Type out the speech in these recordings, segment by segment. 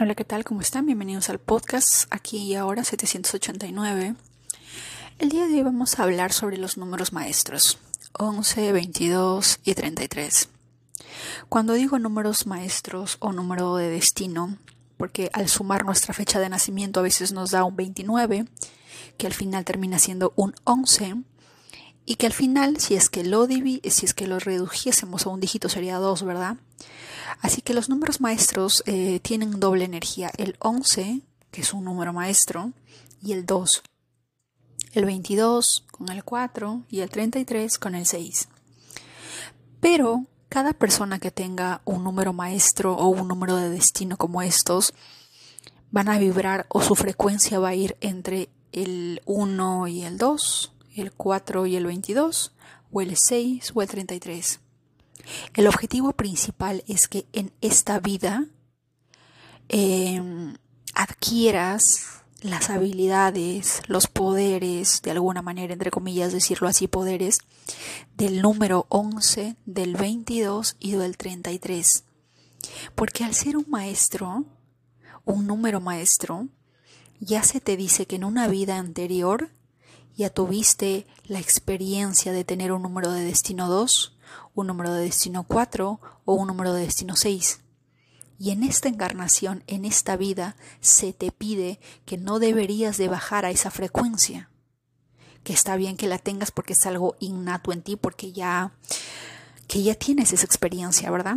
Hola, ¿qué tal? ¿Cómo están? Bienvenidos al podcast aquí y ahora 789. El día de hoy vamos a hablar sobre los números maestros 11, 22 y 33. Cuando digo números maestros o número de destino, porque al sumar nuestra fecha de nacimiento a veces nos da un 29, que al final termina siendo un 11, y que al final, si es que lo si es que lo redujésemos a un dígito sería 2, ¿verdad? Así que los números maestros eh, tienen doble energía. El 11, que es un número maestro, y el 2. El 22 con el 4 y el 33 con el 6. Pero cada persona que tenga un número maestro o un número de destino como estos, van a vibrar o su frecuencia va a ir entre el 1 y el 2, el 4 y el 22, o el 6 o el 33. El objetivo principal es que en esta vida em, adquieras las habilidades, los poderes, de alguna manera, entre comillas, decirlo así, poderes, del número 11, del 22 y del 33. Porque al ser un maestro, un número maestro, ya se te dice que en una vida anterior ya tuviste la experiencia de tener un número de destino 2, un número de destino 4 o un número de destino 6. Y en esta encarnación, en esta vida, se te pide que no deberías de bajar a esa frecuencia. Que está bien que la tengas porque es algo innato en ti, porque ya que ya tienes esa experiencia, ¿verdad?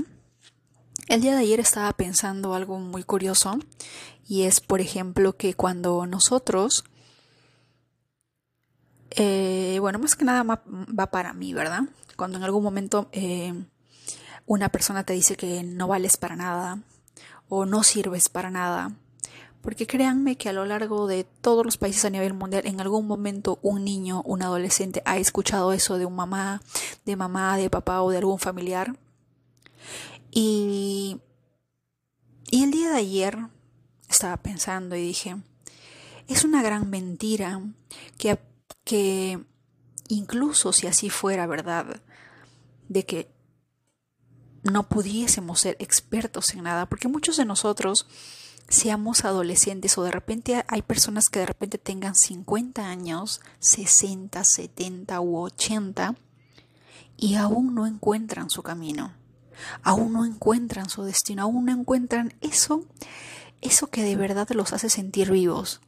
El día de ayer estaba pensando algo muy curioso y es, por ejemplo, que cuando nosotros eh, bueno, más que nada va para mí, ¿verdad? Cuando en algún momento eh, una persona te dice que no vales para nada o no sirves para nada, porque créanme que a lo largo de todos los países a nivel mundial, en algún momento un niño, un adolescente ha escuchado eso de un mamá, de mamá, de papá o de algún familiar. Y, y el día de ayer estaba pensando y dije, es una gran mentira que que incluso si así fuera verdad, de que no pudiésemos ser expertos en nada, porque muchos de nosotros seamos adolescentes o de repente hay personas que de repente tengan 50 años, 60, 70 u 80 y aún no encuentran su camino, aún no encuentran su destino, aún no encuentran eso, eso que de verdad los hace sentir vivos,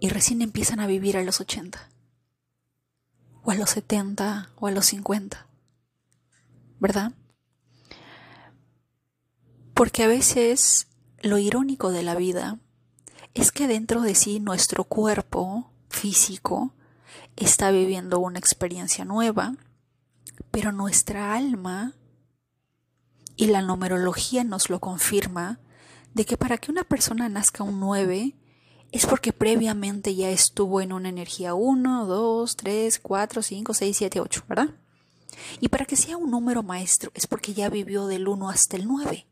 y recién empiezan a vivir a los 80, o a los 70, o a los 50, ¿verdad? Porque a veces lo irónico de la vida es que dentro de sí nuestro cuerpo físico está viviendo una experiencia nueva, pero nuestra alma y la numerología nos lo confirma de que para que una persona nazca un 9 es porque previamente ya estuvo en una energía 1, 2, 3, 4, 5, 6, 7, 8, ¿verdad? Y para que sea un número maestro es porque ya vivió del 1 hasta el 9.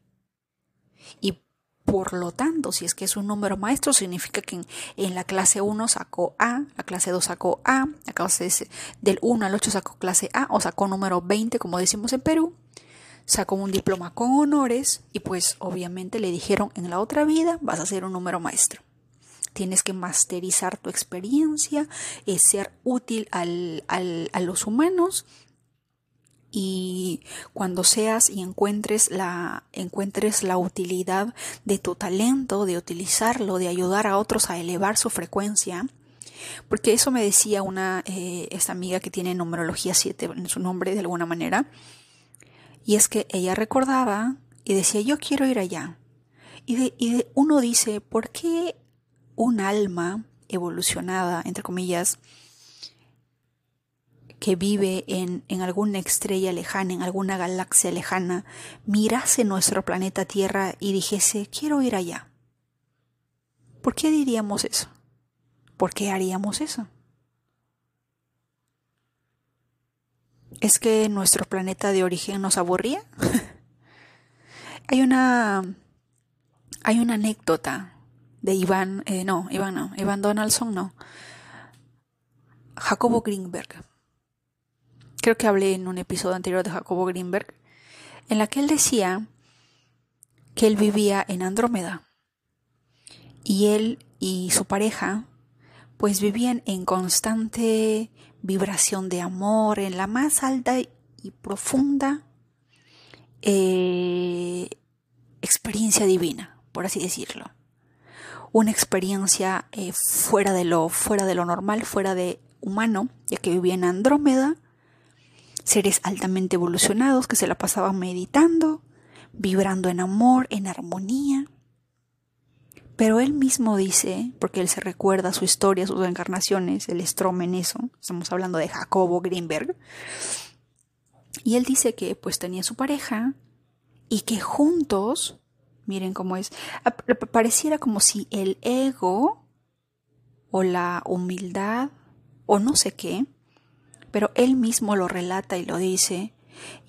Y por lo tanto, si es que es un número maestro, significa que en, la clase 1 sacó A, la clase 2 sacó A, la clase del 1 al 8 sacó clase A o sacó número 20, como decimos en Perú, sacó un diploma con honores y pues obviamente le dijeron en la otra vida vas a ser un número maestro tienes que masterizar tu experiencia, es ser útil al, a los humanos. Y cuando seas y encuentres la encuentres la utilidad de tu talento de utilizarlo de ayudar a otros a elevar su frecuencia porque eso me decía una eh, esta amiga que tiene numerología 7 en su nombre de alguna manera y es que ella recordaba y decía yo quiero ir allá y, y uno dice ¿por qué un alma evolucionada, entre comillas, que vive en, en, alguna estrella lejana, en alguna galaxia lejana, mirase nuestro planeta Tierra y dijese, quiero ir allá. ¿Por qué diríamos eso? ¿Por qué haríamos eso? ¿Es que nuestro planeta de origen nos aburría? hay una hay una anécdota de Iván, eh, no, Iván no, Iván Donaldson no, Jacobo Greenberg. Creo que hablé en un episodio anterior de Jacobo Greenberg, en la que él decía que él vivía en Andrómeda. Y él y su pareja pues vivían en constante vibración de amor, en la más alta y profunda eh, experiencia divina, por así decirlo. Una experiencia eh, fuera, de lo, fuera de lo normal, fuera de humano, ya que vivía en Andrómeda, seres altamente evolucionados que se la pasaban meditando, vibrando en amor, en armonía. Pero él mismo dice, porque él se recuerda su historia, sus encarnaciones, el estrome en eso, estamos hablando de Jacobo Greenberg, y él dice que pues tenía su pareja y que juntos, miren cómo es, pareciera como si el ego o la humildad o no sé qué, pero él mismo lo relata y lo dice,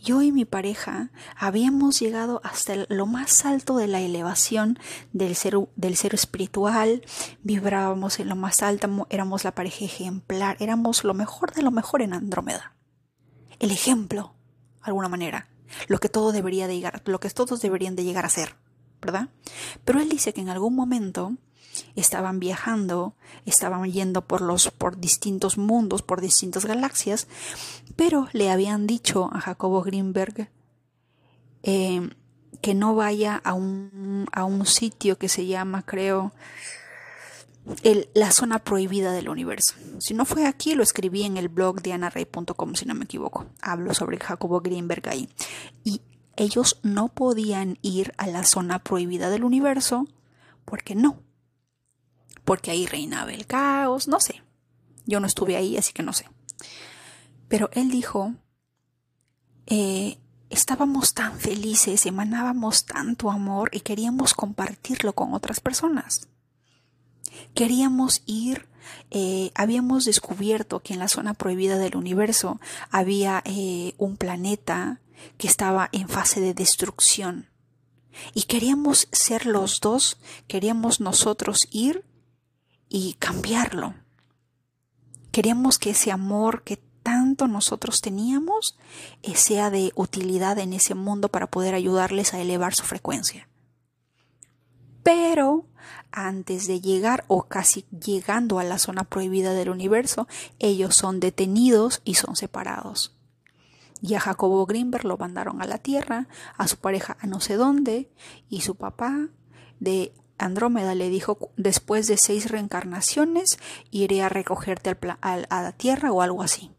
yo y mi pareja habíamos llegado hasta lo más alto de la elevación del ser, del ser espiritual, vibrábamos en lo más alto, éramos la pareja ejemplar, éramos lo mejor de lo mejor en Andrómeda. El ejemplo, de alguna manera, lo que todo debería de llegar, lo que todos deberían de llegar a ser, ¿verdad? Pero él dice que en algún momento estaban viajando, estaban yendo por los por distintos mundos, por distintas galaxias, pero le habían dicho a Jacobo Greenberg eh, que no vaya a un, a un sitio que se llama, creo, la zona prohibida del universo. Si no fue aquí, lo escribí en el blog de anarrey.com, si no me equivoco. Hablo sobre Jacobo Greenberg ahí. Y ellos no podían ir a la zona prohibida del universo porque no, porque ahí reinaba el caos, no sé. Yo no estuve ahí, así que no sé. Pero él dijo, eh, estábamos tan felices, emanábamos tanto amor y queríamos compartirlo con otras personas. Queríamos ir, eh, habíamos descubierto que en la zona prohibida del universo había eh, un planeta que estaba en fase de destrucción. Y queríamos ser los dos, queríamos nosotros ir y cambiarlo. Queremos que ese amor que tanto nosotros teníamos eh, sea de utilidad en ese mundo para poder ayudarles a elevar su frecuencia. Pero antes de llegar o casi llegando a la zona prohibida del universo, ellos son detenidos y son separados. Y a Jacobo Greenberg lo mandaron a la Tierra, a su pareja a no sé dónde, y su papá de Andrómeda le dijo, después de seis reencarnaciones iré a recogerte a la Tierra o algo así.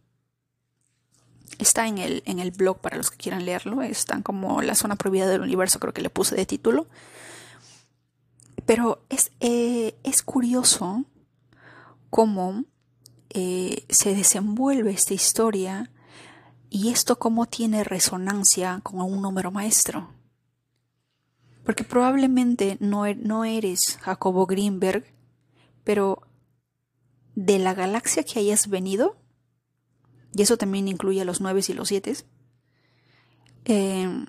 Está en el, en el blog para los que quieran leerlo, están como la zona prohibida del universo, creo que le puse de título. Pero es, eh, es curioso cómo eh, se desenvuelve esta historia y esto cómo tiene resonancia con un número maestro. Porque probablemente no, er, no eres Jacobo Greenberg, pero de la galaxia que hayas venido, y eso también incluye a los nueve y los siete, em,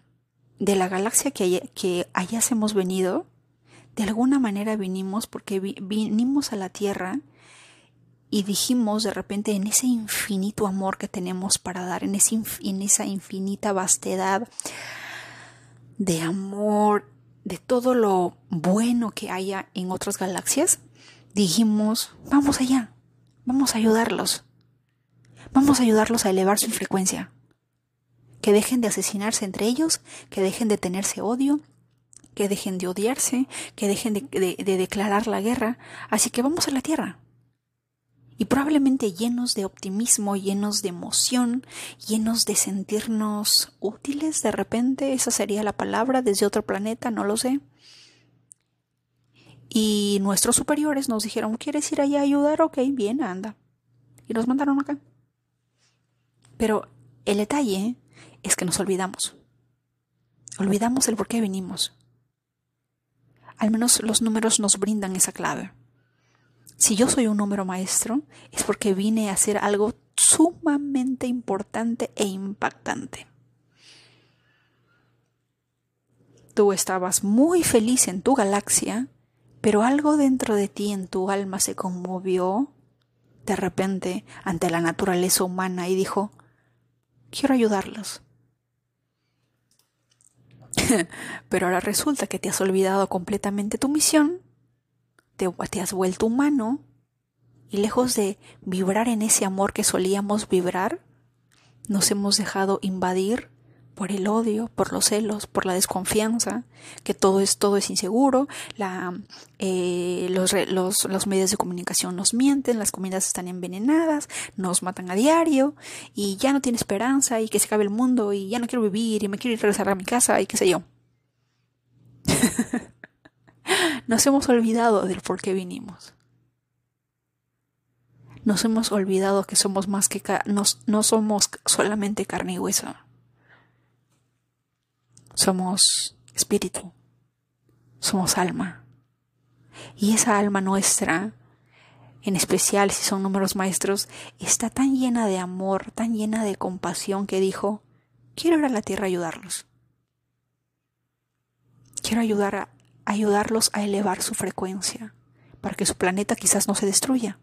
de la galaxia que, que hayas hemos venido, de alguna manera vinimos porque vinimos a la Tierra y dijimos de repente en ese infinito amor que tenemos para dar, en, ese, en esa infinita vastedad de amor, de todo lo bueno que haya en otras galaxias, dijimos, vamos allá, vamos a ayudarlos, vamos a ayudarlos a elevar su frecuencia, que dejen de asesinarse entre ellos, que dejen de tenerse odio, que dejen de odiarse, que dejen de, de declarar la guerra, así que vamos a la Tierra, y probablemente llenos de optimismo, llenos de emoción, llenos de sentirnos útiles de repente, esa sería la palabra, desde otro planeta, no lo sé. Y nuestros superiores nos dijeron, ¿quieres ir allá a ayudar? Ok, bien, anda. Y nos mandaron acá. Pero el detalle es que nos olvidamos. Olvidamos el por qué venimos. Al menos los números nos brindan esa clave. Si yo soy un número maestro, es porque vine a hacer algo sumamente importante e impactante. Tú estabas muy feliz en tu galaxia, pero algo dentro de ti, en tu alma, se conmovió de repente ante la naturaleza humana y dijo, quiero ayudarlos. Pero ahora resulta que te has olvidado completamente tu misión, te, has vuelto humano y lejos de vibrar en ese amor que solíamos vibrar, nos hemos dejado invadir por el odio, por los celos, por la desconfianza, que todo es, todo es inseguro, la, eh, los, los, los, medios de comunicación nos mienten, las comidas están envenenadas, nos matan a diario y ya no tiene esperanza y que se acabe el mundo y ya no quiero vivir y me quiero ir a regresar a mi casa y qué sé yo. nos hemos olvidado del por qué vinimos nos hemos olvidado que somos más que no somos solamente carne y hueso. Somos espíritu. Somos alma. Y esa alma nuestra, en especial si son números maestros, está tan llena de amor, tan llena de compasión que dijo, quiero ir a la tierra a ayudarlos. Quiero ayudar a, ayudarlos a elevar su frecuencia para que su planeta quizás no se destruya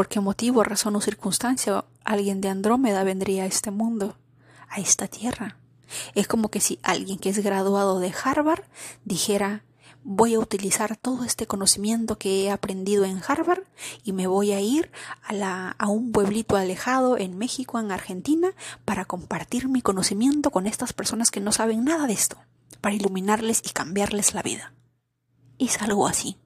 por qué motivo, razón o circunstancia alguien de Andrómeda vendría a este mundo, a esta tierra. Es como que si alguien que es graduado de Harvard dijera voy a utilizar todo este conocimiento que he aprendido en Harvard y me voy a ir a, a un pueblito alejado en México, en Argentina, para compartir mi conocimiento con estas personas que no saben nada de esto, para iluminarles y cambiarles la vida. Es algo así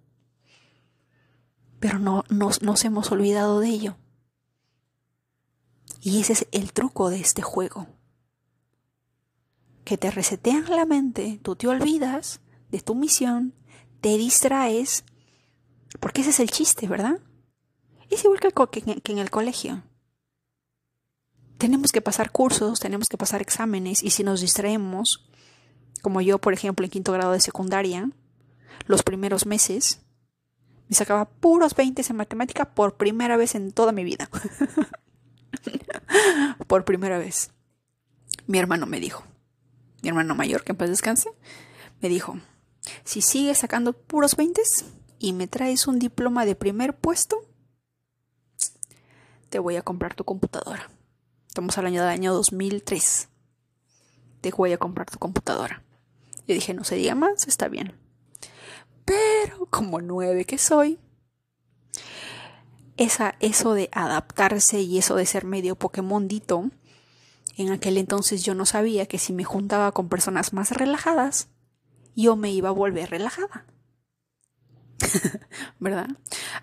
pero no nos, hemos olvidado de ello. Y ese es el truco de este juego. Que te resetean la mente, tú te olvidas de tu misión, te distraes, porque ese es el chiste, ¿verdad? Es igual que en el colegio. Tenemos que pasar cursos, tenemos que pasar exámenes y si nos distraemos, como yo, por ejemplo, en quinto grado de secundaria, los primeros meses, me sacaba puros 20 en matemática por primera vez en toda mi vida. por primera vez. Mi hermano me dijo, mi hermano mayor, que en paz descanse, me dijo, si sigues sacando puros 20 y me traes un diploma de primer puesto, te voy a comprar tu computadora. Estamos al año del año 2003. Te voy a comprar tu computadora. Yo dije, no se diga más, está bien. Pero como nueve que soy, esa, eso de adaptarse y eso de ser medio Pokémondito, en aquel entonces yo no sabía que si me juntaba con personas más relajadas, yo me iba a volver relajada. ¿Verdad?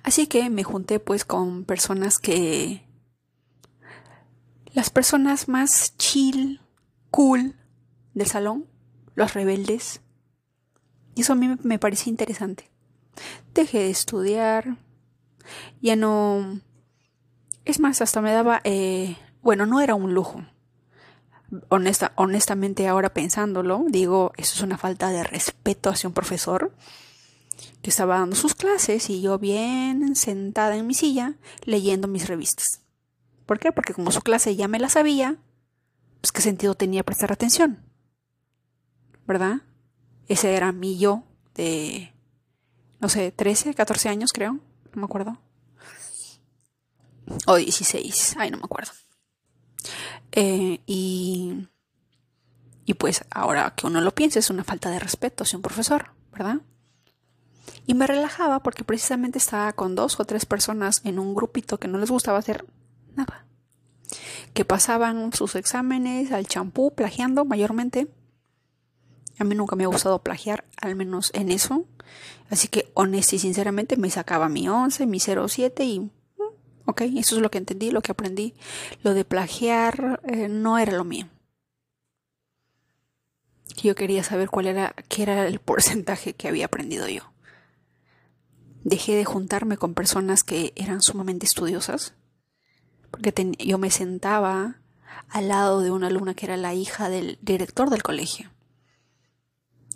Así que me junté pues con personas que... Las personas más chill, cool del salón, los rebeldes, y eso a mí me parece interesante. Dejé de estudiar. Ya no... Es más, hasta me daba... Eh, bueno, no era un lujo. Honesta, honestamente ahora pensándolo, digo, eso es una falta de respeto hacia un profesor que estaba dando sus clases y yo bien sentada en mi silla leyendo mis revistas. ¿Por qué? Porque como su clase ya me la sabía, pues qué sentido tenía prestar atención. ¿Verdad? Ese era mi yo de, no sé, 13, 14 años creo, no me acuerdo. O 16, ay, no me acuerdo. Eh, y, y pues ahora que uno lo piensa es una falta de respeto hacia un profesor, ¿verdad? Y me relajaba porque precisamente estaba con dos o tres personas en un grupito que no les gustaba hacer nada. Que pasaban sus exámenes al champú, plagiando mayormente a mí nunca me ha gustado plagiar, al menos en eso. Así que honesta y sinceramente me sacaba mi 11, mi 07 y... Mm, ok, eso es lo que entendí, lo que aprendí. Lo de plagiar eh, no era lo mío. Yo quería saber cuál era, qué era el porcentaje que había aprendido yo. Dejé de juntarme con personas que eran sumamente estudiosas, porque yo me sentaba al lado de una alumna que era la hija del director del colegio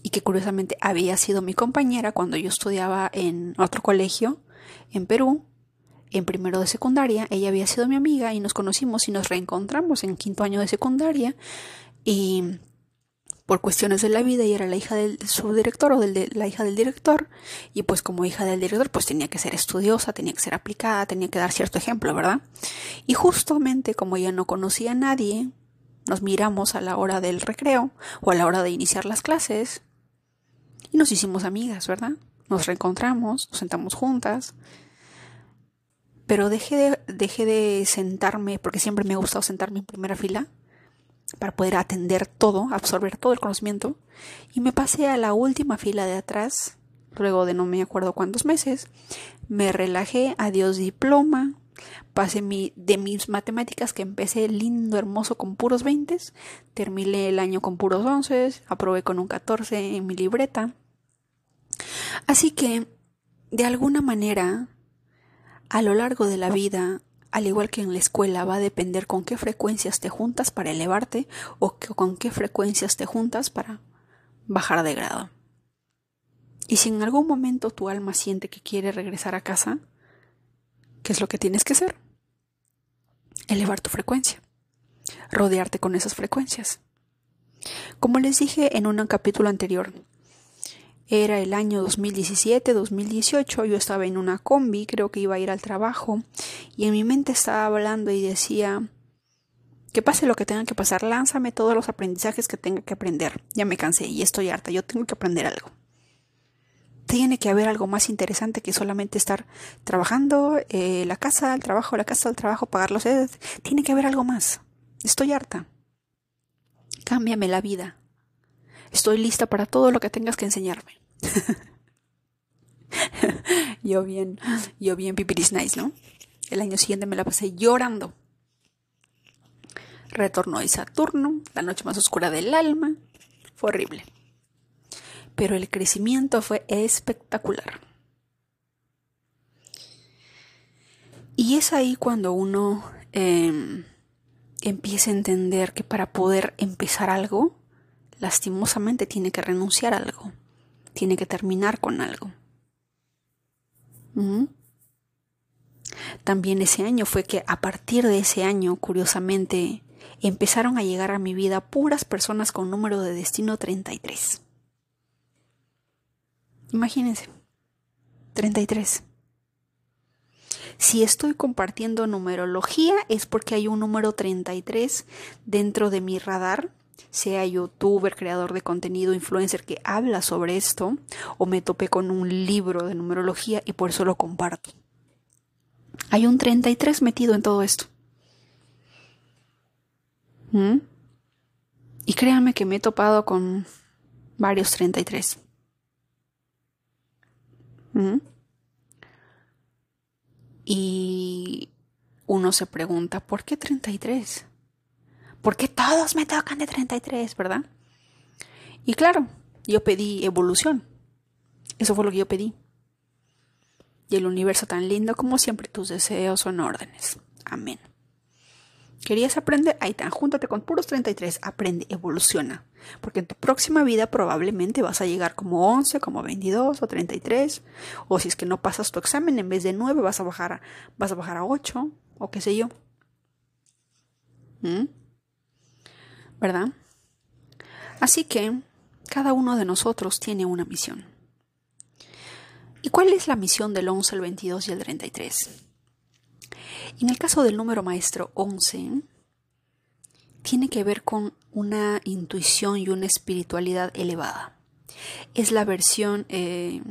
y que curiosamente había sido mi compañera cuando yo estudiaba en otro colegio en Perú, en primero de secundaria. Ella había sido mi amiga y nos conocimos y nos reencontramos en quinto año de secundaria y por cuestiones de la vida y era la hija del subdirector o de la hija del director y pues como hija del director pues tenía que ser estudiosa, tenía que ser aplicada, tenía que dar cierto ejemplo, ¿verdad? Y justamente como ella no conocía a nadie, nos miramos a la hora del recreo o a la hora de iniciar las clases y nos hicimos amigas, ¿verdad? Nos reencontramos, nos sentamos juntas. Pero dejé de, dejé de sentarme, porque siempre me ha gustado sentarme en primera fila, para poder atender todo, absorber todo el conocimiento, y me pasé a la última fila de atrás, luego de no me acuerdo cuántos meses, me relajé, adiós diploma, pasé mi, de mis matemáticas que empecé lindo, hermoso con puros 20, terminé el año con puros 11, aprobé con un 14 en mi libreta. Así que, de alguna manera, a lo largo de la vida, al igual que en la escuela, va a depender con qué frecuencias te juntas para elevarte o con qué frecuencias te juntas para bajar de grado. Y si en algún momento tu alma siente que quiere regresar a casa, ¿qué es lo que tienes que hacer? Elevar tu frecuencia, rodearte con esas frecuencias. Como les dije en un capítulo anterior, era el año 2017, 2018, yo estaba en una combi, creo que iba a ir al trabajo, y en mi mente estaba hablando y decía, que pase lo que tenga que pasar, lánzame todos los aprendizajes que tenga que aprender. Ya me cansé y estoy harta, yo tengo que aprender algo. Tiene que haber algo más interesante que solamente estar trabajando, eh, la casa, el trabajo, la casa, el trabajo, pagar los sedes. Tiene que haber algo más. Estoy harta. Cámbiame la vida. Estoy lista para todo lo que tengas que enseñarme. yo bien, yo bien pipiris nice, ¿no? El año siguiente me la pasé llorando. Retornó de Saturno, la noche más oscura del alma. Fue horrible. Pero el crecimiento fue espectacular. Y es ahí cuando uno em, empieza a entender que para poder empezar algo, lastimosamente tiene que renunciar a algo, tiene que terminar con algo. También ese año fue que a partir de ese año, curiosamente, empezaron a llegar a mi vida puras personas con número de destino 33. Imagínense, 33. Si estoy compartiendo numerología es porque hay un número 33 dentro de mi radar sea youtuber, creador de contenido, influencer que habla sobre esto, o me topé con un libro de numerología y por eso lo comparto. Hay un 33 metido en todo esto. ¿Mm? Y créanme que me he topado con varios 33. ¿Mm? Y uno se pregunta, ¿por qué 33? Porque todos me tocan de 33, ¿verdad? Y claro, yo pedí evolución. Eso fue lo que yo pedí. Y el universo tan lindo como siempre, tus deseos son órdenes. Amén. ¿Querías aprender? Ahí está, júntate con puros 33, aprende, evoluciona. Porque en tu próxima vida probablemente vas a llegar como 11, como 22 o 33. O si es que no pasas tu examen, en vez de 9 vas a bajar a, vas a, bajar a 8 o qué sé yo. ¿Mm? ¿Verdad? Así que cada uno de nosotros tiene una misión. ¿Y cuál es la misión del 11, el 22 y el 33? En el caso del número maestro 11, tiene que ver con una intuición y una espiritualidad elevada. Es la versión, eh,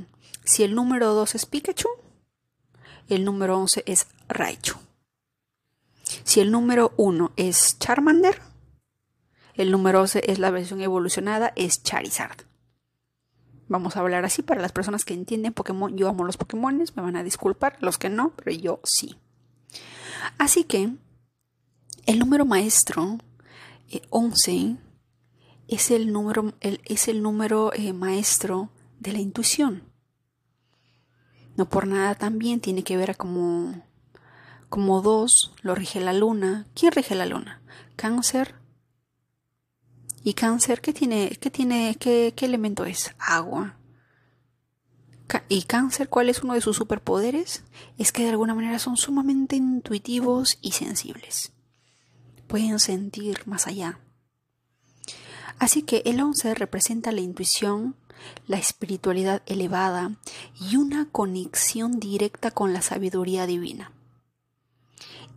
si el número 2 es Pikachu, el número 11 es Raichu. Si el número 1 es Charmander, el número 11 es la versión evolucionada, es Charizard. Vamos a hablar así para las personas que entienden Pokémon. Yo amo los Pokémon, me van a disculpar, los que no, pero yo sí. Así que el número maestro 11 eh, es el número, es el número eh, maestro de la intuición. No por nada también tiene que ver como, como dos, lo rige la luna. ¿Quién rige la luna? Cáncer, ¿Y cáncer qué tiene, qué tiene, qué, qué elemento es? Agua. ¿Y cáncer cuál es uno de sus superpoderes? Es que de alguna manera son sumamente intuitivos y sensibles. Pueden sentir más allá. Así que el 11 representa la intuición, la espiritualidad elevada y una conexión directa con la sabiduría divina.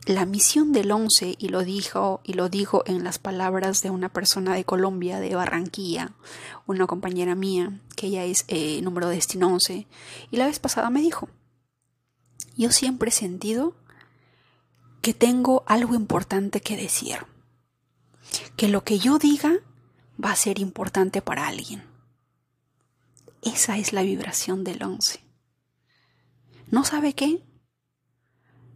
La misión del 11, y lo dijo, y lo dijo en las palabras de una persona de Colombia, de Barranquilla, una compañera mía, que ella es eh, número de destino 11, y la vez pasada me dijo, yo siempre he sentido que tengo algo importante que decir, que lo que yo diga va a ser importante para alguien. Esa es la vibración del 11. ¿No sabe qué?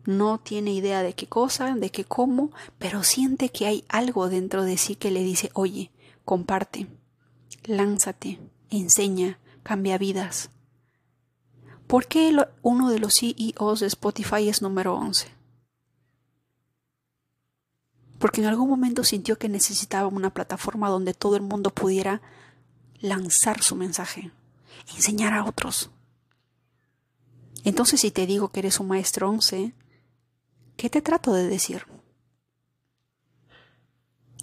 No tiene idea de qué cosa, de qué cómo, pero siente que hay algo dentro de sí que le dice, oye, comparte, lánzate, enseña, cambia vidas. ¿Por qué uno de los CEOs de Spotify es número 11? Porque en algún momento sintió que necesitaba una plataforma donde todo el mundo pudiera lanzar su mensaje, enseñar a otros. Entonces, si te digo que eres un maestro 11, ¿Qué te trato de decir?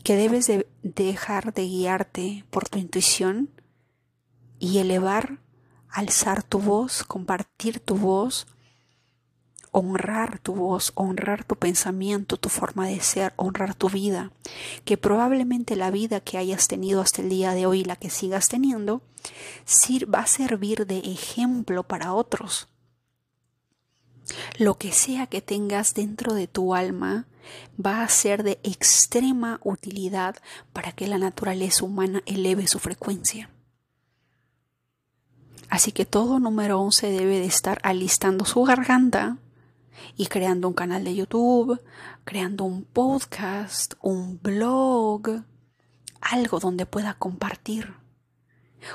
Que debes de dejar de guiarte por tu intuición y elevar, alzar tu voz, compartir tu voz, honrar tu voz, honrar tu pensamiento, tu forma de ser, honrar tu vida, que probablemente la vida que hayas tenido hasta el día de hoy, la que sigas teniendo, va a servir de ejemplo para otros. Lo que sea que tengas dentro de tu alma va a ser de extrema utilidad para que la naturaleza humana eleve su frecuencia. Así que todo número 11 debe de estar alistando su garganta y creando un canal de YouTube, creando un podcast, un blog, algo donde pueda compartir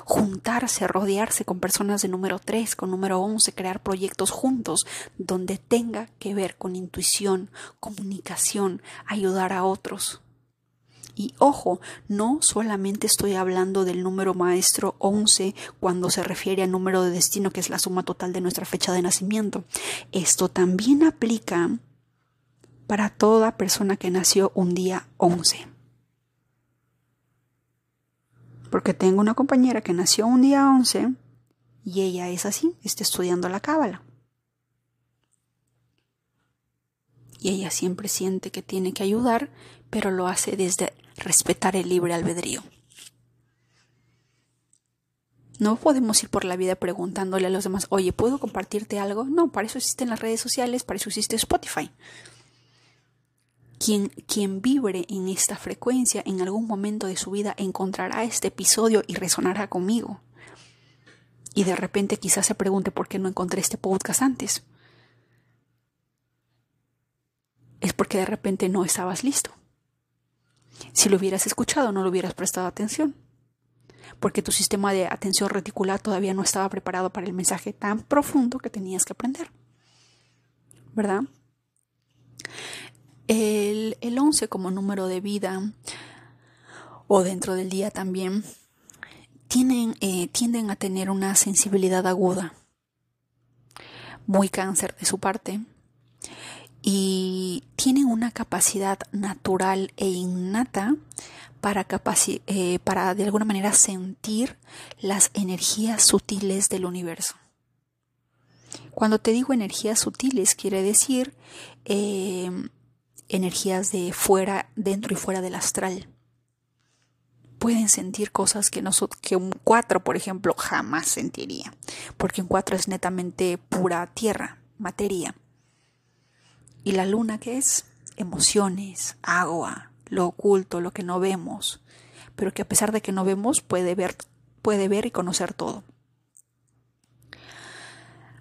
juntarse, rodearse con personas de número 3, con número 11, crear proyectos juntos donde tenga que ver con intuición, comunicación, ayudar a otros. Y ojo, no solamente estoy hablando del número maestro 11 cuando se refiere al número de destino que es la suma total de nuestra fecha de nacimiento. Esto también aplica para toda persona que nació un día 11 porque tengo una compañera que nació un día 11 y ella es así, está estudiando la cábala. Y ella siempre siente que tiene que ayudar, pero lo hace desde respetar el libre albedrío. No podemos ir por la vida preguntándole a los demás, oye, ¿puedo compartirte algo? No, para eso existen las redes sociales, para eso existe Spotify. Quien, vibre en esta frecuencia en algún momento de su vida encontrará este episodio y resonará conmigo. Y de repente quizás se pregunte por qué no encontré este podcast antes. Es porque de repente no estabas listo. Si lo hubieras escuchado, no lo hubieras prestado atención. Porque tu sistema de atención reticular todavía no estaba preparado para el mensaje tan profundo que tenías que aprender. ¿Verdad? El, el 11 como número de vida o dentro del día también tienen, eh, tienden a tener una sensibilidad aguda, muy cáncer de su parte, y tienen una capacidad natural e innata para, eh, para de alguna manera sentir las energías sutiles del universo. Cuando te digo energías sutiles, quiere decir eh, energías de fuera, dentro y fuera del astral. Pueden sentir cosas que, que un 4, por ejemplo, jamás sentiría, porque un 4 es netamente pura tierra, materia. ¿Y la luna qué es? Emociones, agua, lo oculto, lo que no vemos, pero que a pesar de que no vemos puede ver, puede ver y conocer todo.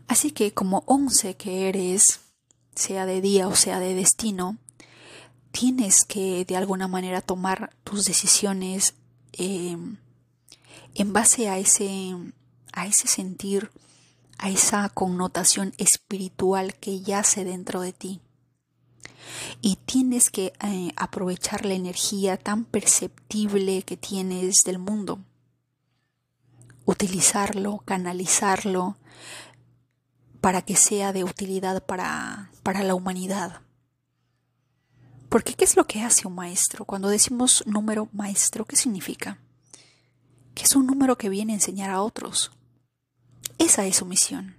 Así que como 11 que eres, sea de día o sea de destino, tienes que de alguna manera tomar tus decisiones eh, en base a ese, a ese sentir, a esa connotación espiritual que yace dentro de ti. Y tienes que eh, aprovechar la energía tan perceptible que tienes del mundo. Utilizarlo, canalizarlo para que sea de utilidad para, para la humanidad. Porque ¿qué es lo que hace un maestro? Cuando decimos número maestro, ¿qué significa? Que es un número que viene a enseñar a otros. Esa es su misión.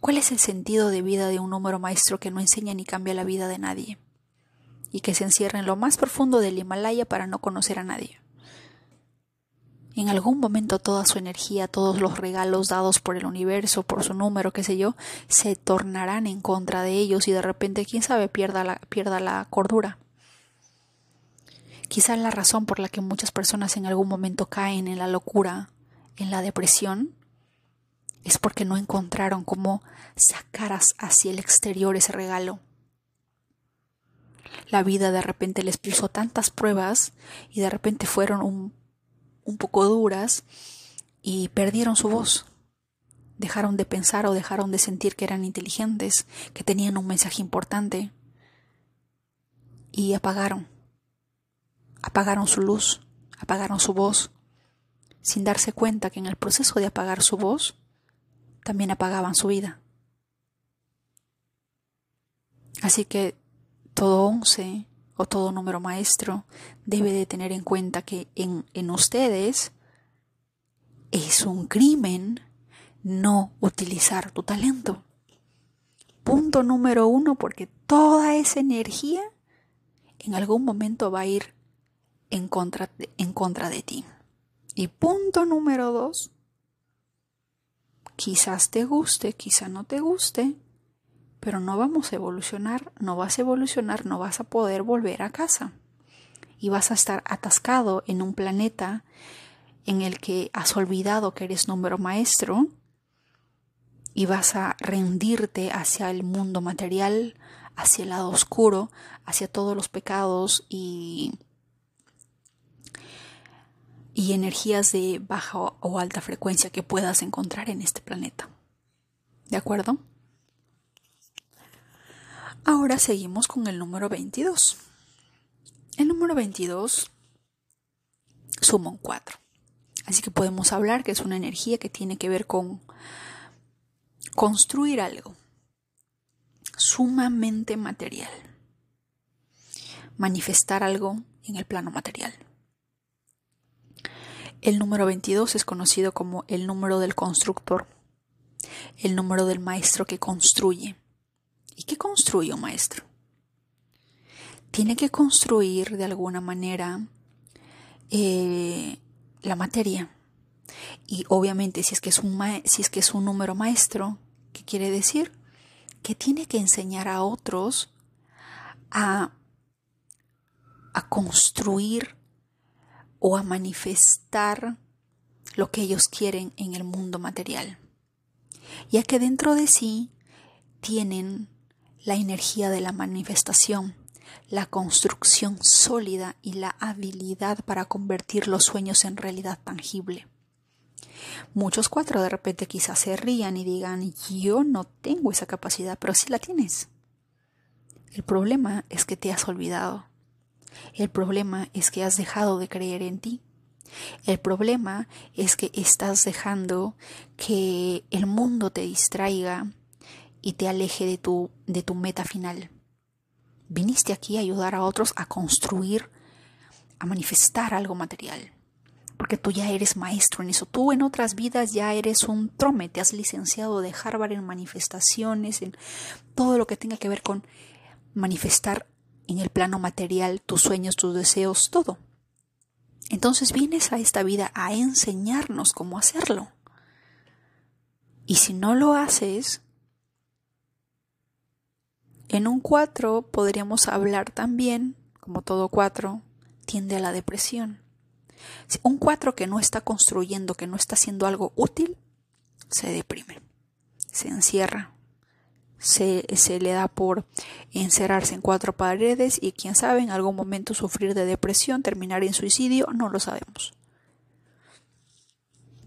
¿Cuál es el sentido de vida de un número maestro que no enseña ni cambia la vida de nadie? Y que se encierra en lo más profundo del Himalaya para no conocer a nadie. En algún momento toda su energía, todos los regalos dados por el universo, por su número, qué sé yo, se tornarán en contra de ellos y de repente, quién sabe, pierda la, pierda la cordura. Quizás la razón por la que muchas personas en algún momento caen en la locura, en la depresión, es porque no encontraron cómo sacar hacia el exterior ese regalo. La vida de repente les puso tantas pruebas y de repente fueron un, un poco duras y perdieron su voz. Dejaron de pensar o dejaron de sentir que eran inteligentes, que tenían un mensaje importante y apagaron. Apagaron su luz, apagaron su voz, sin darse cuenta que en el proceso de apagar su voz también apagaban su vida. Así que todo once o todo número maestro debe de tener en cuenta que en, en ustedes es un crimen no utilizar tu talento. Punto número uno, porque toda esa energía en algún momento va a ir en contra, en contra de ti. Y punto número dos, Quizás te guste, quizás no te guste, pero no vamos a evolucionar, no vas a evolucionar, no vas a poder volver a casa. Y vas a estar atascado en un planeta en el que has olvidado que eres número maestro y vas a rendirte hacia el mundo material, hacia el lado oscuro, hacia todos los pecados y y energías de baja o alta frecuencia que puedas encontrar en este planeta. ¿De acuerdo? Ahora seguimos con el número 22. El número 22 suma un 4. Así que podemos hablar que es una energía que tiene que ver con construir algo sumamente material. Manifestar algo en el plano material. El número 22 es conocido como el número del constructor, el número del maestro que construye. ¿Y qué construye un maestro? Tiene que construir de alguna manera eh, la materia. Y obviamente si es, que es un si es que es un número maestro, ¿qué quiere decir? Que tiene que enseñar a otros a, a construir o a manifestar lo que ellos quieren en el mundo material, ya que dentro de sí tienen la energía de la manifestación, la construcción sólida y la habilidad para convertir los sueños en realidad tangible. Muchos cuatro de repente quizás se rían y digan yo no tengo esa capacidad, pero sí la tienes. El problema es que te has olvidado. El problema es que has dejado de creer en ti. El problema es que estás dejando que el mundo te distraiga y te aleje de tu, de tu meta final. Viniste aquí a ayudar a otros a construir, a manifestar algo material. Porque tú ya eres maestro en eso. Tú en otras vidas ya eres un trome. Te has licenciado de Harvard en manifestaciones, en todo lo que tenga que ver con manifestar en el plano material, tus sueños, tus deseos, todo. Entonces vienes a esta vida a enseñarnos cómo hacerlo. Y si no lo haces, en un 4 podríamos hablar también, como todo 4, tiende a la depresión. Un 4 que no está construyendo, que no está haciendo algo útil, se deprime, se encierra, se, le da por encerrarse en cuatro paredes y quién sabe en algún momento sufrir de depresión, terminar en suicidio, no lo sabemos.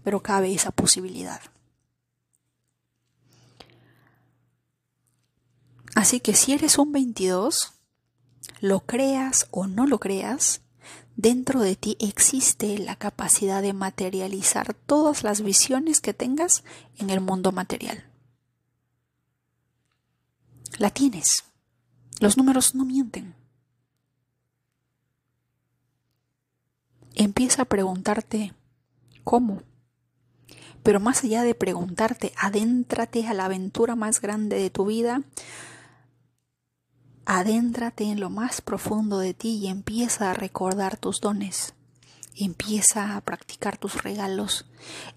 Pero cabe esa posibilidad. Así que si eres un 22, lo creas o no lo creas, dentro de ti existe la capacidad de materializar todas las visiones que tengas en el mundo material la tienes. Los números no mienten. Empieza a preguntarte cómo. Pero más allá de preguntarte, adéntrate a la aventura más grande de tu vida, adéntrate en lo más profundo de ti y empieza a recordar tus dones. Empieza a practicar tus regalos,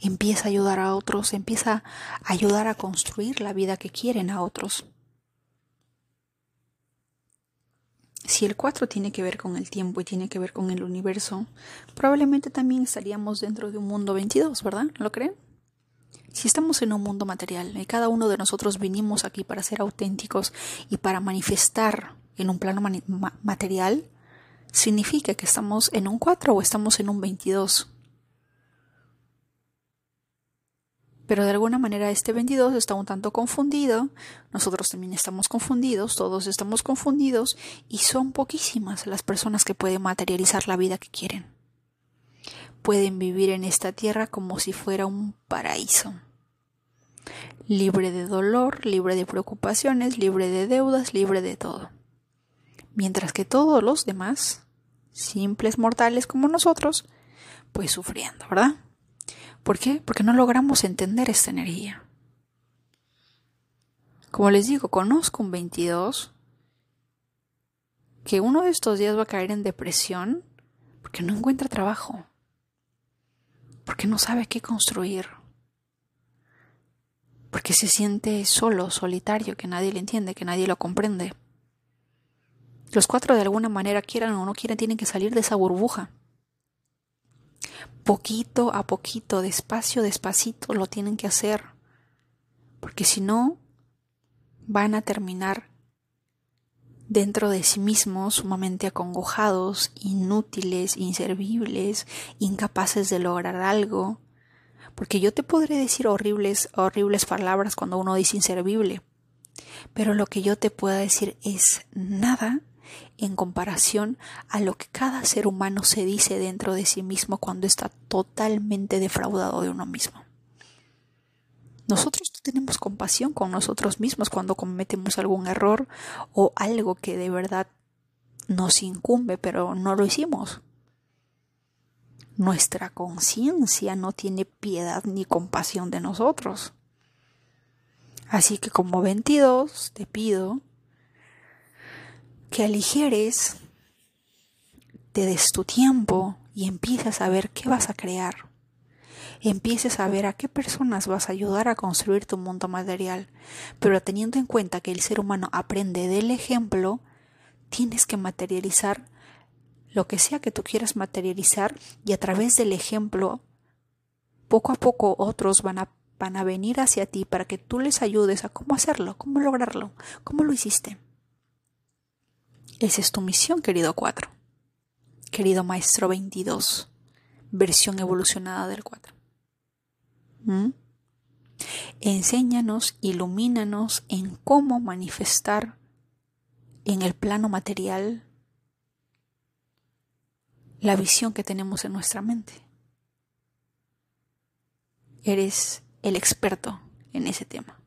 empieza a ayudar a otros, empieza a ayudar a construir la vida que quieren a otros. Si el 4 tiene que ver con el tiempo y tiene que ver con el universo, probablemente también estaríamos dentro de un mundo 22, ¿verdad? ¿Lo creen? Si estamos en un mundo material y cada uno de nosotros vinimos aquí para ser auténticos y para manifestar en un plano material, significa que estamos en un 4 o estamos en un 22. Pero de alguna manera este 22 está un tanto confundido, nosotros también estamos confundidos, todos estamos confundidos y son poquísimas las personas que pueden materializar la vida que quieren. Pueden vivir en esta tierra como si fuera un paraíso. Libre de dolor, libre de preocupaciones, libre de deudas, libre de todo. Mientras que todos los demás simples mortales como nosotros, pues sufriendo, ¿verdad? ¿Por qué? Porque no logramos entender esta energía. Como les digo, conozco un 22 que uno de estos días va a caer en depresión porque no encuentra trabajo, porque no sabe qué construir, porque se siente solo, solitario, que nadie le entiende, que nadie lo comprende. Los cuatro de alguna manera quieran o no quieran tienen que salir de esa burbuja. Poquito a poquito, despacio, despacito lo tienen que hacer. Porque si no, van a terminar dentro de sí mismos sumamente acongojados, inútiles, inservibles, incapaces de lograr algo. Porque yo te podré decir horribles, horribles palabras cuando uno dice inservible. Pero lo que yo te pueda decir es nada en comparación a lo que cada ser humano se dice dentro de sí mismo cuando está totalmente defraudado de uno mismo. Nosotros tenemos compasión con nosotros mismos cuando cometemos algún error o algo que de verdad nos incumbe, pero no lo hicimos. Nuestra conciencia no tiene piedad ni compasión de nosotros. Así que como 22 te pido que aligeres, te des tu tiempo y empieces a ver qué vas a crear. Empieces a ver a qué personas vas a ayudar a construir tu mundo material. Pero teniendo en cuenta que el ser humano aprende del ejemplo, tienes que materializar lo que sea que tú quieras materializar y a través del ejemplo, poco a poco otros van a, van a venir hacia ti para que tú les ayudes a cómo hacerlo, cómo lograrlo, cómo lo hiciste. Esa es tu misión, querido 4. Querido maestro 22, versión evolucionada del 4. Enséñanos, ilumínanos en cómo manifestar en el plano material la visión que tenemos en nuestra mente. Eres el experto en ese tema.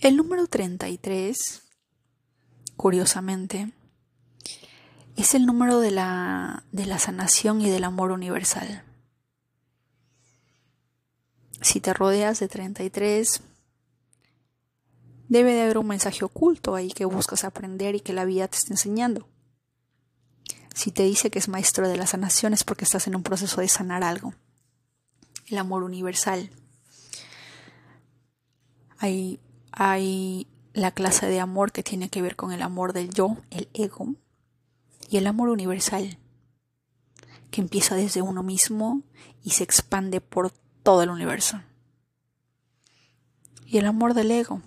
El número 33 curiosamente, es el número de la, de la sanación y del amor universal. Si te rodeas de 33, debe de haber un mensaje oculto ahí que buscas aprender y que la vida te está enseñando. Si te dice que es maestro de la sanación es porque estás en un proceso de sanar algo. El amor universal. Hay, hay la clase de amor que tiene que ver con el amor del yo, el ego, y el amor universal, que empieza desde uno mismo y se expande por todo el universo. Y el amor del ego,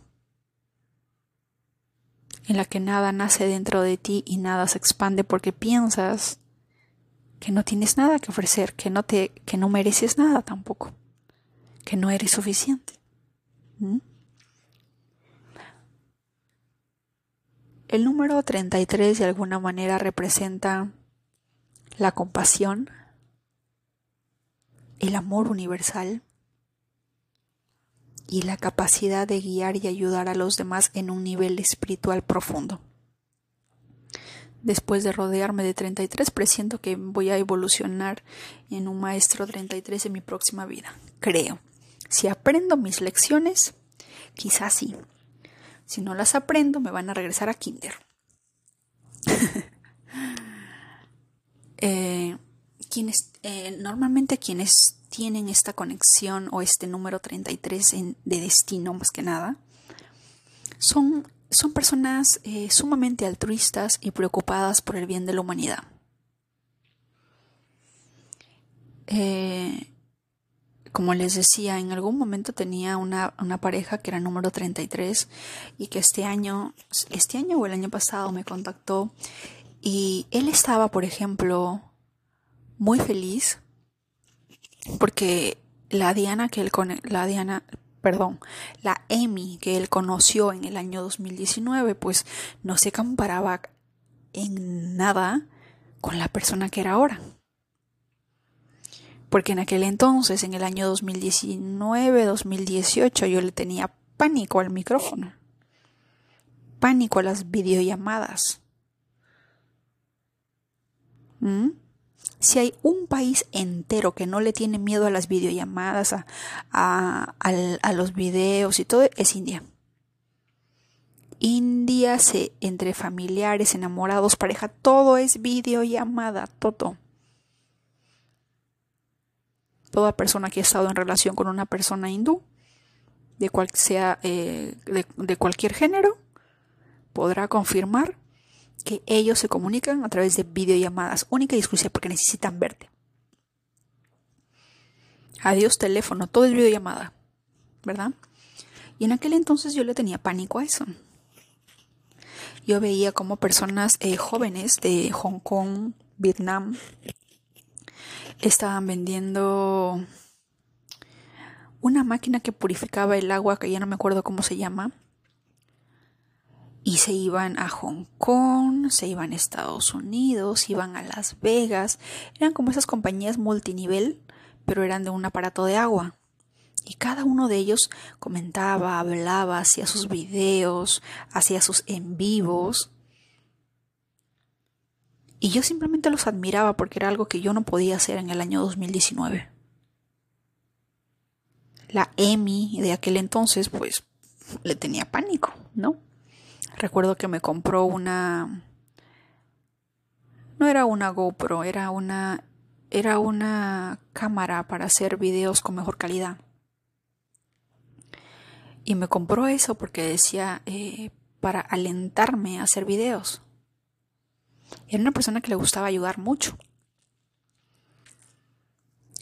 en la que nada nace dentro de ti y nada se expande porque piensas que no tienes nada que ofrecer, que no te que no mereces nada tampoco, que no eres suficiente. ¿Mm? El número 33 de alguna manera representa la compasión, el amor universal y la capacidad de guiar y ayudar a los demás en un nivel espiritual profundo. Después de rodearme de 33, presiento que voy a evolucionar en un maestro 33 en mi próxima vida. Creo. Si aprendo mis lecciones, quizás sí. Si no las aprendo, me van a regresar a Kinder. Eh, quienes, eh, normalmente quienes tienen esta conexión o este número 33 de destino, más que nada, son son personas eh, sumamente altruistas y preocupadas por el bien de la humanidad. Eh, como les decía, en algún momento tenía una, una, pareja que era número 33 y que este año, este año o el año pasado me contactó y él estaba, por ejemplo, muy feliz porque la Diana que él con la Diana perdón, la Emi que él conoció en el año 2019, pues no se comparaba en nada con la persona que era ahora. Porque en aquel entonces, en el año 2019, 2018, yo le tenía pánico al micrófono, pánico a las videollamadas. ¿Mm? Si hay un país entero que no le tiene miedo a las videollamadas, a, los videos y todo, es India. India, entre familiares, enamorados, pareja, todo es videollamada, todo. Toda persona que ha estado en relación con una persona hindú, de, cual sea, eh, de cualquier género, podrá confirmar que ellos se comunican a través de videollamadas, única y exclusiva porque necesitan verte. Adiós teléfono, todo es videollamada, ¿verdad? Y en aquel entonces yo le tenía pánico a eso. Yo veía como personas eh, jóvenes de Hong Kong, Vietnam, estaban vendiendo una máquina que purificaba el agua, que ya no me acuerdo cómo se llama, y se iban a Hong Kong, se iban a Estados Unidos, iban a Las Vegas, eran como esas compañías multinivel, pero eran de un aparato de agua. Y cada uno de ellos comentaba, hablaba, hacía sus videos, hacía sus en vivos. Y yo simplemente los admiraba porque era algo que yo no podía hacer en el año 2019. La Emi de aquel entonces, pues, le tenía pánico, ¿no? Recuerdo que me compró una... No era una GoPro, era una... Era una cámara para hacer videos con mejor calidad. Y me compró eso porque decía eh, para alentarme a hacer videos. Era una persona que le gustaba ayudar mucho.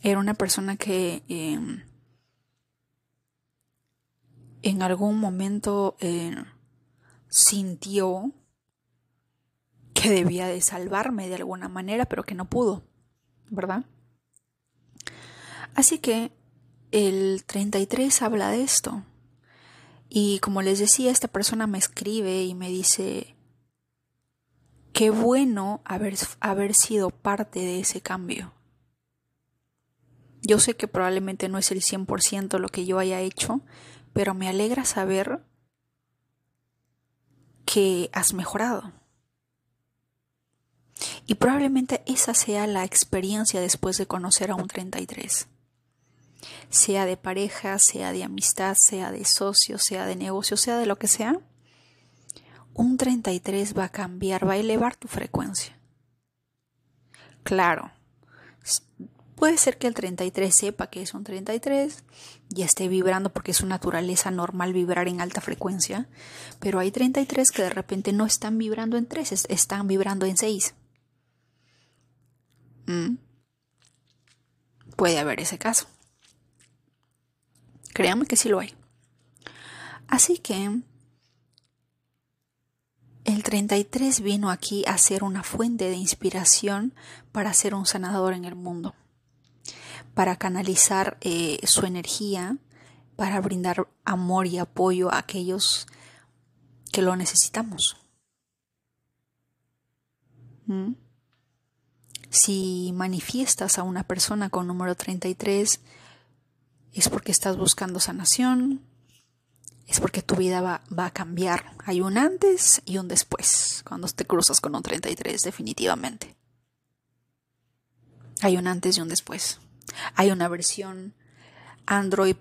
Era una persona que em, en algún momento eh, sintió que debía de salvarme de alguna manera, pero que no pudo, ¿verdad? Así que el 33 habla de esto. Y como les decía, esta persona me escribe y me dice, qué bueno haber, haber sido parte de ese cambio. Yo sé que probablemente no es el 100% lo que yo haya hecho, pero me alegra saber que has mejorado. Y probablemente esa sea la experiencia después de conocer a un 33. Sea de pareja, sea de amistad, sea de socio, sea de negocio, sea de lo que sea. Un 33 va a cambiar, va a elevar tu frecuencia. Claro, Puede ser que el 33 sepa que es un 33 y esté vibrando porque es su naturaleza normal vibrar en alta frecuencia, pero hay 33 que de repente no están vibrando en 3, están vibrando en 6. ¿Mm? Puede haber ese caso. Créanme que sí lo hay. Así que el 33 vino aquí a ser una fuente de inspiración para ser un sanador en el mundo para canalizar eh, su energía, para brindar amor y apoyo a aquellos que lo necesitamos. ¿Mm? Si manifiestas a una persona con número 33, es porque estás buscando sanación, es porque tu vida va, va, a cambiar. Hay un antes y un después cuando te cruzas con un 33, definitivamente. Hay un antes y un después. Hay una versión Android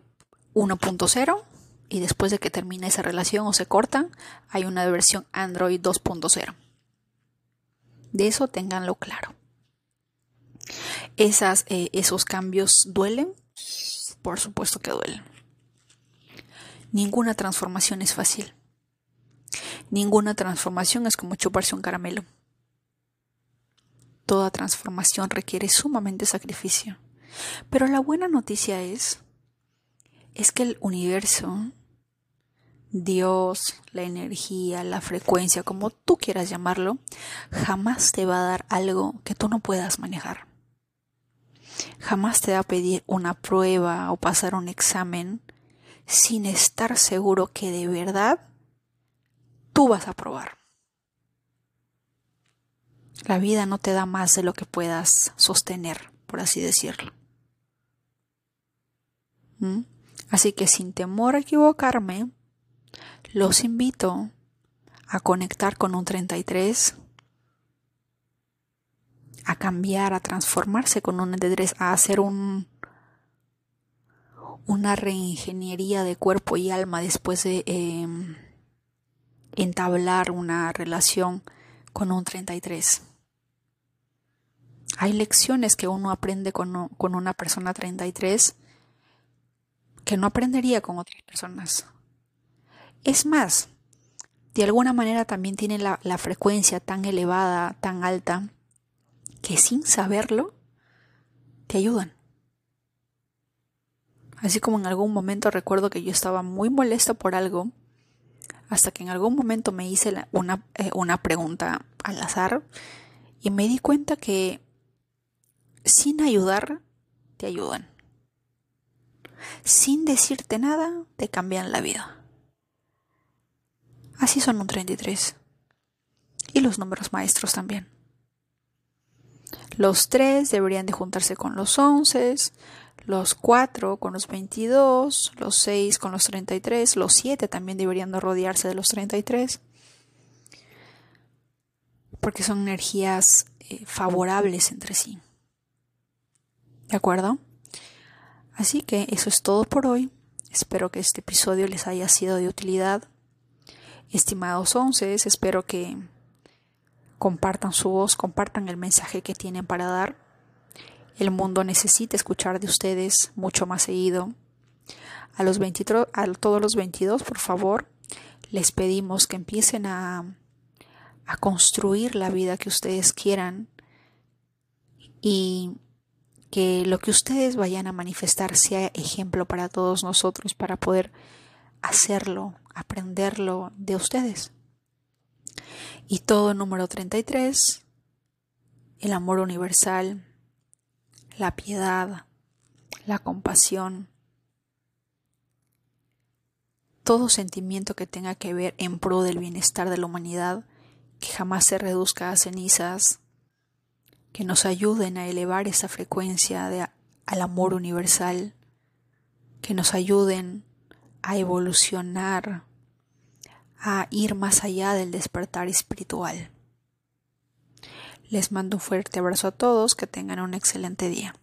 1.0 y después de que termina esa relación o se corta, hay una versión Android 2.0. De eso ténganlo claro. Esas, eh, esos cambios duelen, por supuesto que duelen. Ninguna transformación es fácil. Ninguna transformación es como chuparse un caramelo. Toda transformación requiere sumamente sacrificio. Pero la buena noticia es es que el universo, Dios, la energía, la frecuencia, como tú quieras llamarlo, jamás te va a dar algo que tú no puedas manejar. Jamás te va a pedir una prueba o pasar un examen sin estar seguro que de verdad tú vas a probar. La vida no te da más de lo que puedas sostener, por así decirlo. Así que sin temor a equivocarme, los invito a conectar con un 33, a cambiar, a transformarse con un 33, a hacer un, una reingeniería de cuerpo y alma después de em, entablar una relación con un 33. Hay lecciones que uno aprende con, con una persona 33 que no aprendería con otras personas. Es más, de alguna manera también tiene la, frecuencia tan elevada, tan alta, que sin saberlo, te ayudan. Así como en algún momento recuerdo que yo estaba muy molesta por algo, hasta que en algún momento me hice una, eh, una pregunta al azar y me di cuenta que sin ayudar, te ayudan sin decirte nada, te cambian la vida. Así son un 33. Y los números maestros también. Los 3 deberían de juntarse con los 11, los 4 con los 22, los 6 con los 33, los 7 también deberían de rodearse de los 33, porque son energías eh, favorables entre sí. ¿De acuerdo? Así que eso es todo por hoy. Espero que este episodio les haya sido de utilidad. Estimados once, espero que compartan su voz, compartan el mensaje que tienen para dar. El mundo necesita escuchar de ustedes mucho más seguido. A, los 23, a todos los 22, por favor, les pedimos que empiecen a, a construir la vida que ustedes quieran y que lo que ustedes vayan a manifestar sea ejemplo para todos nosotros para poder hacerlo, aprenderlo de ustedes. Y todo número 33, el amor universal, la piedad, la compasión, todo sentimiento que tenga que ver en pro del bienestar de la humanidad, que jamás se reduzca a cenizas, que nos ayuden a elevar esa frecuencia de, al amor universal, que nos ayuden a evolucionar, a ir más allá del despertar espiritual. Les mando un fuerte abrazo a todos, que tengan un excelente día.